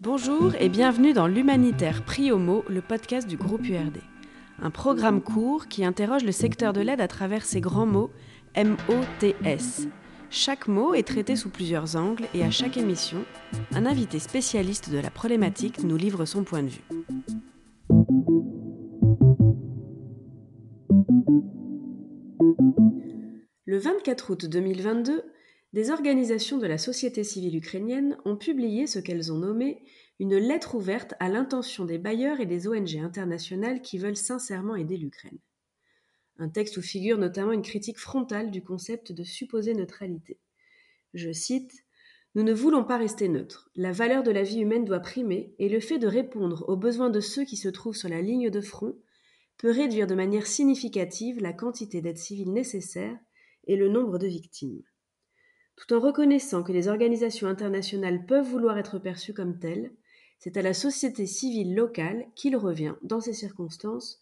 Bonjour et bienvenue dans l'Humanitaire Prix Homo, le podcast du groupe URD. Un programme court qui interroge le secteur de l'aide à travers ses grands mots M-O-T-S. Chaque mot est traité sous plusieurs angles et à chaque émission, un invité spécialiste de la problématique nous livre son point de vue. Le 24 août 2022, des organisations de la société civile ukrainienne ont publié ce qu'elles ont nommé une lettre ouverte à l'intention des bailleurs et des ONG internationales qui veulent sincèrement aider l'Ukraine. Un texte où figure notamment une critique frontale du concept de supposée neutralité. Je cite Nous ne voulons pas rester neutres. La valeur de la vie humaine doit primer et le fait de répondre aux besoins de ceux qui se trouvent sur la ligne de front peut réduire de manière significative la quantité d'aide civile nécessaire et le nombre de victimes. Tout en reconnaissant que les organisations internationales peuvent vouloir être perçues comme telles, c'est à la société civile locale qu'il revient, dans ces circonstances,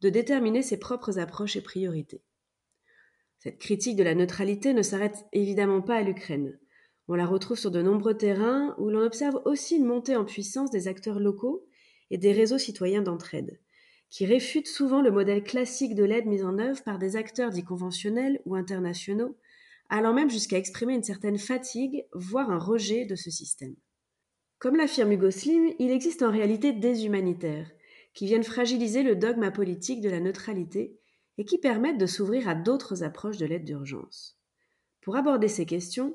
de déterminer ses propres approches et priorités. Cette critique de la neutralité ne s'arrête évidemment pas à l'Ukraine. On la retrouve sur de nombreux terrains où l'on observe aussi une montée en puissance des acteurs locaux et des réseaux citoyens d'entraide, qui réfutent souvent le modèle classique de l'aide mise en œuvre par des acteurs dits conventionnels ou internationaux, allant même jusqu'à exprimer une certaine fatigue, voire un rejet de ce système. Comme l'affirme Hugo Slim, il existe en réalité des humanitaires, qui viennent fragiliser le dogme apolitique de la neutralité et qui permettent de s'ouvrir à d'autres approches de l'aide d'urgence. Pour aborder ces questions,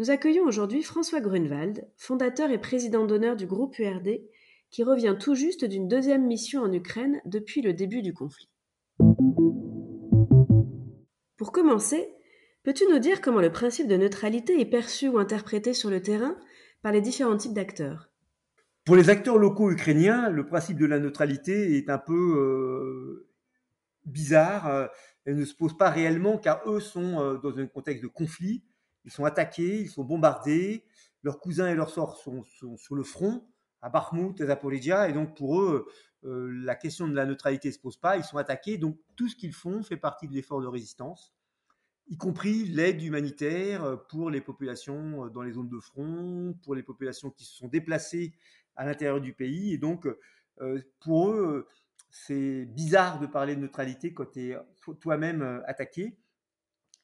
nous accueillons aujourd'hui François Grunwald, fondateur et président d'honneur du groupe URD, qui revient tout juste d'une deuxième mission en Ukraine depuis le début du conflit. Pour commencer, peux-tu nous dire comment le principe de neutralité est perçu ou interprété sur le terrain par les différents types d'acteurs? Pour les acteurs locaux ukrainiens, le principe de la neutralité est un peu euh, bizarre. Euh, elle ne se pose pas réellement car eux sont euh, dans un contexte de conflit. Ils sont attaqués, ils sont bombardés. Leurs cousins et leurs sorts sont, sur le front, à Bakhmut, à Zaporizhia. Et donc pour eux, la question de la neutralité ne se pose pas. Ils sont attaqués. Donc tout ce qu'ils font fait partie de l'effort de résistance y compris l'aide humanitaire euh, pour les populations euh, dans les zones de front, pour les populations qui se sont déplacées à l'intérieur du pays. Et donc, euh, pour eux, c'est bizarre de parler de neutralité quand tu es toi-même attaqué.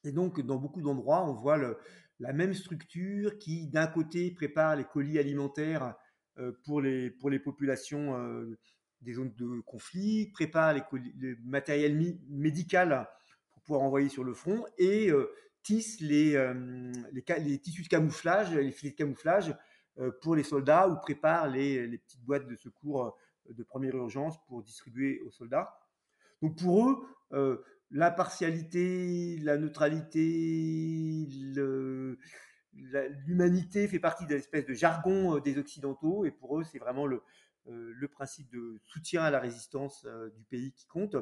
Et donc, dans beaucoup d'endroits, on voit la même structure qui, d'un côté, prépare les colis alimentaires pour les, pour les populations des zones de conflit, prépare les, le matériel médical pouvoir envoyer sur le front et euh, tisse les, euh, les, tissus de camouflage, les filets de camouflage euh, pour les soldats ou prépare les, les, petites boîtes de secours de première urgence pour distribuer aux soldats. Donc pour eux, l'impartialité, la neutralité, l'humanité fait partie de l'espèce de jargon des Occidentaux et pour eux, c'est vraiment le, le principe de soutien à la résistance du pays qui compte.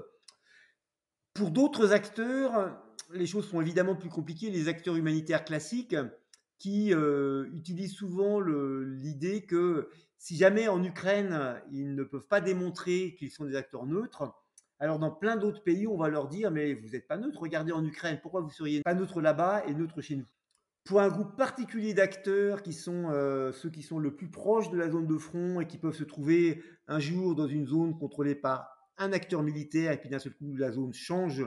Pour d'autres acteurs, les choses sont évidemment plus compliquées. Les acteurs humanitaires classiques qui euh, utilisent souvent l'idée que si jamais en Ukraine, ils ne peuvent pas démontrer qu'ils sont des acteurs neutres, alors dans plein d'autres pays, on va leur dire mais vous n'êtes pas neutre, regardez en Ukraine, pourquoi vous seriez pas neutre là-bas et neutre chez nous? Pour un groupe particulier d'acteurs qui sont euh, ceux qui sont le plus proches de la zone de front et qui peuvent se trouver un jour dans une zone contrôlée par un acteur militaire et puis d'un seul coup la zone change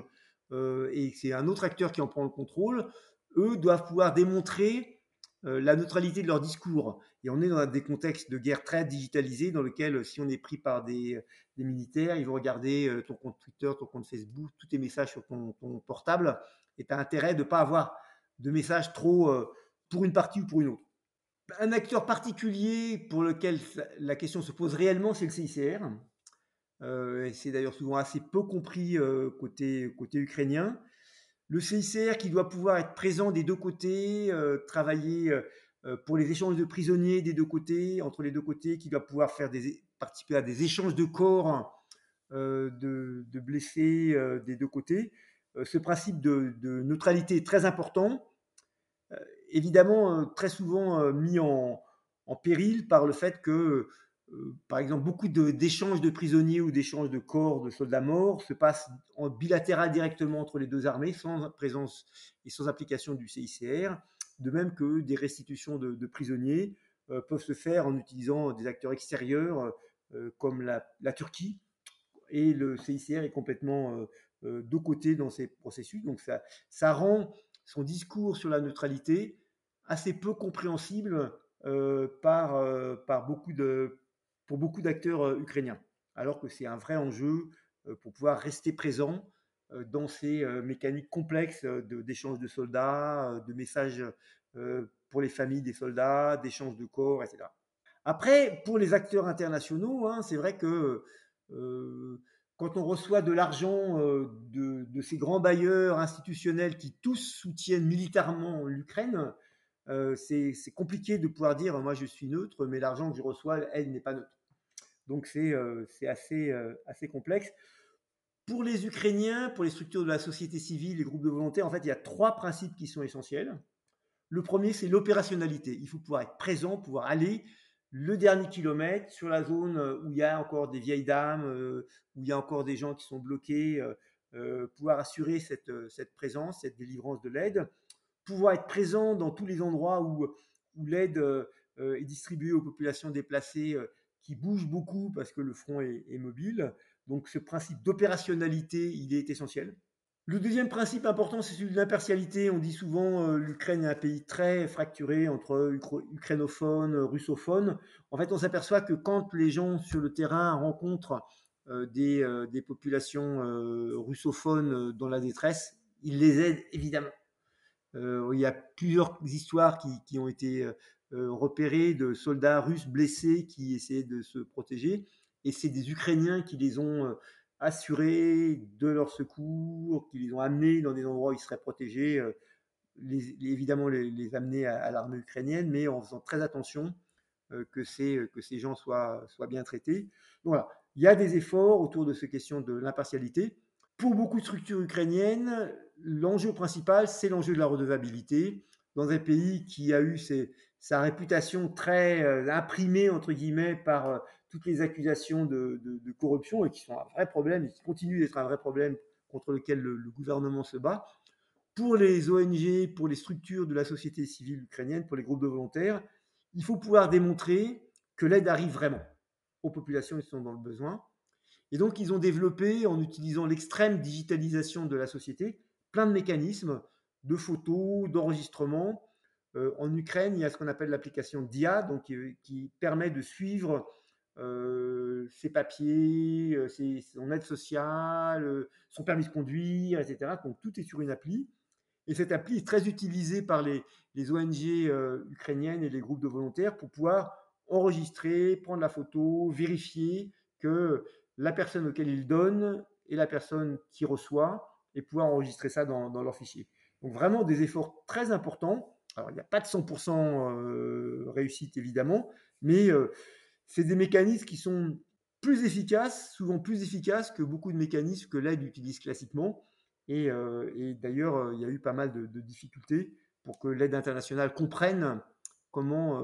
euh, et c'est un autre acteur qui en prend le contrôle, eux doivent pouvoir démontrer euh, la neutralité de leur discours. Et on est dans des contextes de guerre très digitalisés dans lesquels si on est pris par des, militaires, ils vont regarder euh, ton compte Twitter, ton compte Facebook, tous tes messages sur ton, portable et tu as intérêt de ne pas avoir de messages trop pour une partie ou pour une autre. Un acteur particulier pour lequel la question se pose réellement, c'est le CICR, euh, c'est d'ailleurs souvent assez peu compris euh, côté, côté ukrainien. Le CICR qui doit pouvoir être présent des deux côtés, euh, travailler pour les échanges de prisonniers des deux côtés, entre les deux côtés, qui doit pouvoir faire participer à des échanges de corps de, de, blessés des deux côtés. Ce principe de, neutralité est très important, évidemment très souvent mis en, péril par le fait que par exemple, beaucoup d'échanges de, prisonniers ou d'échanges de corps de soldats morts se passent en bilatéral directement entre les deux armées, sans présence et sans application du CICR, de même que des restitutions de, prisonniers peuvent se faire en utilisant des acteurs extérieurs comme la, Turquie, et le CICR est complètement de côté dans ces processus. Donc ça, rend son discours sur la neutralité assez peu compréhensible par, par beaucoup de pour beaucoup d'acteurs euh, ukrainiens, alors que c'est un vrai enjeu euh, pour pouvoir rester présent euh, dans ces mécaniques complexes d'échange de, soldats, de messages pour les familles des soldats, d'échange de corps, etc. Après, pour les acteurs internationaux, hein, c'est vrai que quand on reçoit de l'argent de, de, ces grands bailleurs institutionnels qui tous soutiennent militairement l'Ukraine, c'est compliqué de pouvoir dire moi je suis neutre, mais l'argent que je reçois, elle, n'est pas neutre. Donc c'est assez, assez complexe. Pour les Ukrainiens, pour les structures de la société civile, les groupes de volontaires, en fait, il y a trois principes qui sont essentiels. Le premier, c'est l'opérationnalité. Il faut pouvoir être présent, pouvoir aller le dernier kilomètre sur la zone où il y a encore des vieilles dames, où il y a encore des gens qui sont bloqués, pouvoir assurer cette, présence, cette délivrance de l'aide pouvoir être présent dans tous les endroits où, l'aide euh, est distribuée aux populations déplacées euh, qui bougent beaucoup parce que le front est, mobile. Donc ce principe d'opérationnalité, il est essentiel. Le deuxième principe important, c'est celui de l'impartialité. On dit souvent euh, l'Ukraine est un pays très fracturé entre ukrainophones, russophones. En fait, on s'aperçoit que quand les gens sur le terrain rencontrent des, des, populations russophones dans la détresse, ils les aident évidemment. Euh, il y a plusieurs histoires qui, ont été euh, repérées de soldats russes blessés qui essayaient de se protéger. Et c'est des Ukrainiens qui les ont euh, assurés de leur secours, qui les ont amenés dans des endroits où ils seraient protégés, évidemment les, amener à, l'armée ukrainienne, mais en faisant très attention que, ces, que ces gens soient, soient bien traités. Voilà, il y a des efforts autour de ces questions de l'impartialité. Pour beaucoup de structures ukrainiennes, l'enjeu principal, c'est l'enjeu de la redevabilité. Dans un pays qui a eu sa réputation très euh, imprimée, entre guillemets, par euh, toutes les accusations de, corruption et qui sont un vrai problème et qui continuent d'être un vrai problème contre lequel le, gouvernement se bat. Pour les ONG, pour les structures de la société civile ukrainienne, pour les groupes de volontaires, il faut pouvoir démontrer que l'aide arrive vraiment aux populations qui sont dans le besoin. Et donc, ils ont développé, en utilisant l'extrême digitalisation de la société, plein de mécanismes de photos, d'enregistrement. Euh, en Ukraine, il y a ce qu'on appelle l'application DIA, donc, qui, permet de suivre euh, ses papiers, son aide sociale, son permis de conduire, etc. Donc tout est sur une appli. Et cette appli est très utilisée par les, ONG ukrainiennes et les groupes de volontaires pour pouvoir enregistrer, prendre la photo, vérifier que la personne auquel ils donnent et la personne qui reçoit et pouvoir enregistrer ça dans, leur fichier. Donc vraiment des efforts très importants. Alors il n'y a pas de 100% euh, réussite évidemment, mais c'est des mécanismes qui sont plus efficaces, souvent plus efficaces que beaucoup de mécanismes que l'aide utilise classiquement. Et, euh, d'ailleurs, il y a eu pas mal de, difficultés pour que l'aide internationale comprenne comment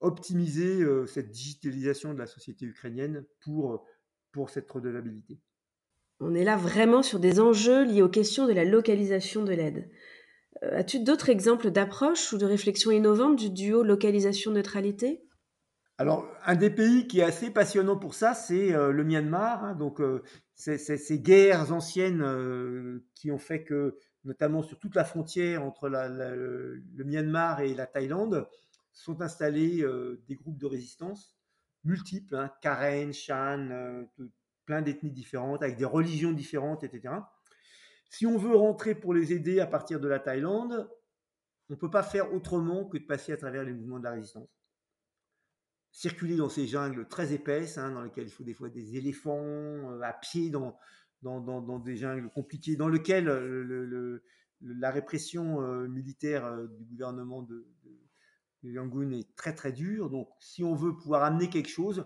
optimiser cette digitalisation de la société ukrainienne pour, pour cette redevabilité. On est là vraiment sur des enjeux liés aux questions de la localisation de l'aide. Euh, as-tu d'autres exemples d'approches ou de réflexions innovantes du duo localisation-neutralité? Alors, un des pays qui est assez passionnant pour ça, c'est euh, le Myanmar. Hein. donc, euh, ces guerres anciennes qui ont fait que, notamment sur toute la frontière entre le Myanmar et la Thaïlande, sont installés des groupes de résistance multiples, hein, Karen, Shan, plein d'ethnies différentes, avec des religions différentes, etc. Si on veut rentrer pour les aider à partir de la Thaïlande, on ne peut pas faire autrement que de passer à travers les mouvements de la résistance. Circuler dans ces jungles très épaisses, hein, dans lesquelles il faut des fois des éléphants euh, à pied dans, des jungles compliquées, dans lesquelles euh, la répression euh, militaire du gouvernement de, de Yangon est très très dure. Donc si on veut pouvoir amener quelque chose,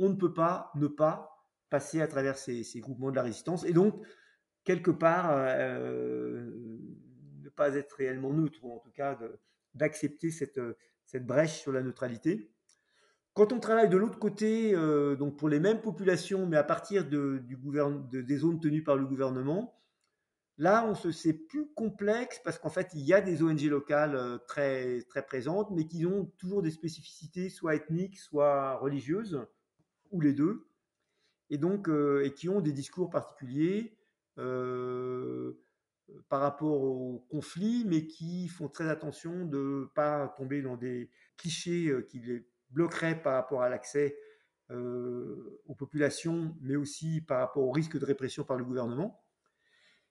on ne peut pas ne pas passer à travers ces, groupements de la résistance et donc quelque part ne pas être réellement neutre ou en tout cas d'accepter cette brèche sur la neutralité. Quand on travaille de l'autre côté, euh, donc pour les mêmes populations, mais à partir des zones tenues par le gouvernement, là, on se, c'est plus complexe parce qu'en fait, il y a des ONG locales euh, très, très présentes, mais qui ont toujours des spécificités, soit ethniques, soit religieuses, ou les deux, et donc, euh, et qui ont des discours particuliers par rapport au conflit, mais qui font très attention de ne pas tomber dans des clichés qui les bloquerait par rapport à l'accès euh, aux populations, mais aussi par rapport au risque de répression par le gouvernement.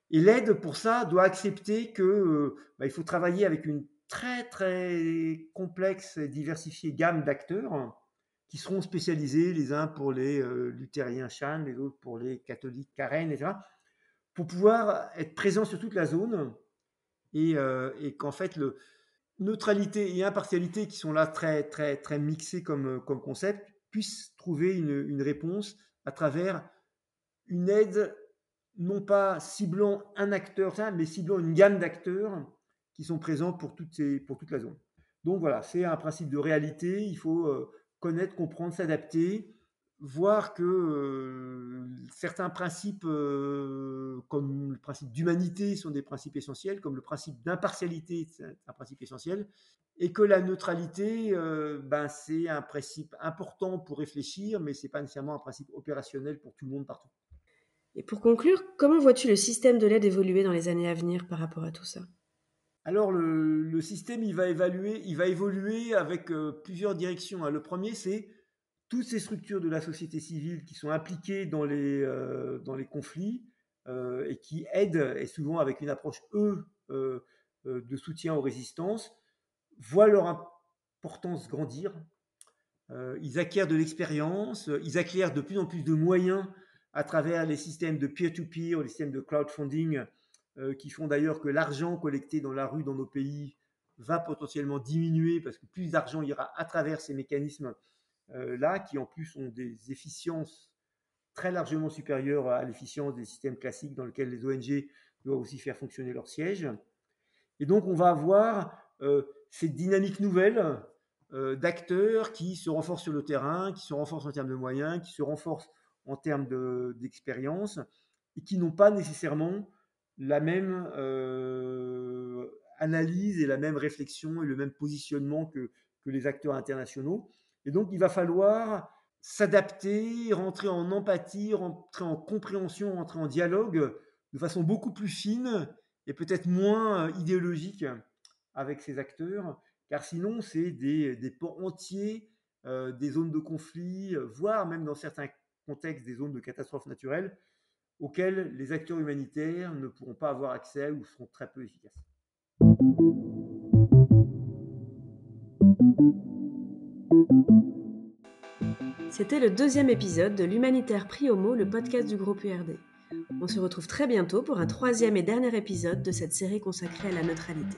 Et l'aide, pour ça, doit accepter que euh, bah, il faut travailler avec une très très complexe et diversifiée gamme d'acteurs qui seront spécialisés les uns pour les euh, luthériens Chan, les autres pour les catholiques Karen, etc., pour pouvoir être présents sur toute la zone et qu'en fait le, neutralité et impartialité qui sont là très, très, très mixés comme, euh, comme concept, puissent trouver une, réponse à travers une aide non pas ciblant un acteur, mais ciblant une gamme d'acteurs qui sont présents pour, toutes ces, pour toute la zone. Donc voilà, c'est un principe de réalité, il faut euh, connaître, comprendre, s'adapter voir que euh, certains principes, euh, comme le principe d'humanité, sont des principes essentiels, comme le principe d'impartialité, c'est un principe essentiel, et que la neutralité, euh, ben, c'est un principe important pour réfléchir, mais ce n'est pas nécessairement un principe opérationnel pour tout le monde partout. Et pour conclure, comment vois-tu le système de l'aide évoluer dans les années à venir par rapport à tout ça? Alors le, système, il va évaluer, il va évoluer avec plusieurs directions. Le premier, c'est toutes ces structures de la société civile qui sont impliquées dans les, euh, conflits euh, et qui aident, et souvent avec une approche, eux, euh, de soutien aux résistances, voient leur importance grandir. ils acquièrent de l'expérience, ils acquièrent de plus en plus de moyens à travers les systèmes de peer-to-peer, les systèmes de crowdfunding, qui font d'ailleurs que l'argent collecté dans la rue dans nos pays va potentiellement diminuer parce que plus d'argent ira à travers ces mécanismes là, qui en plus ont des efficiences très largement supérieures à l'efficience des systèmes classiques dans lesquels les ONG doivent aussi faire fonctionner leur siège. Et donc, on va avoir euh, cette dynamique nouvelle euh, d'acteurs qui se renforcent sur le terrain, qui se renforcent en termes de moyens, qui se renforcent en termes d'expérience, et qui n'ont pas nécessairement la même analyse et la même réflexion et le même positionnement que les acteurs internationaux. Et donc, il va falloir s'adapter, rentrer en empathie, rentrer en compréhension, rentrer en dialogue de façon beaucoup plus fine et peut-être moins euh, idéologique avec ces acteurs, car sinon, c'est des, des pans entiers euh, des zones de conflit, voire même dans certains contextes des zones de catastrophes naturelles, auxquelles les acteurs humanitaires ne pourront pas avoir accès ou seront très peu efficaces. C'était le deuxième épisode de l'Humanitaire Pris au mot, le podcast du groupe URD. On se retrouve très bientôt pour un troisième et dernier épisode de cette série consacrée à la neutralité.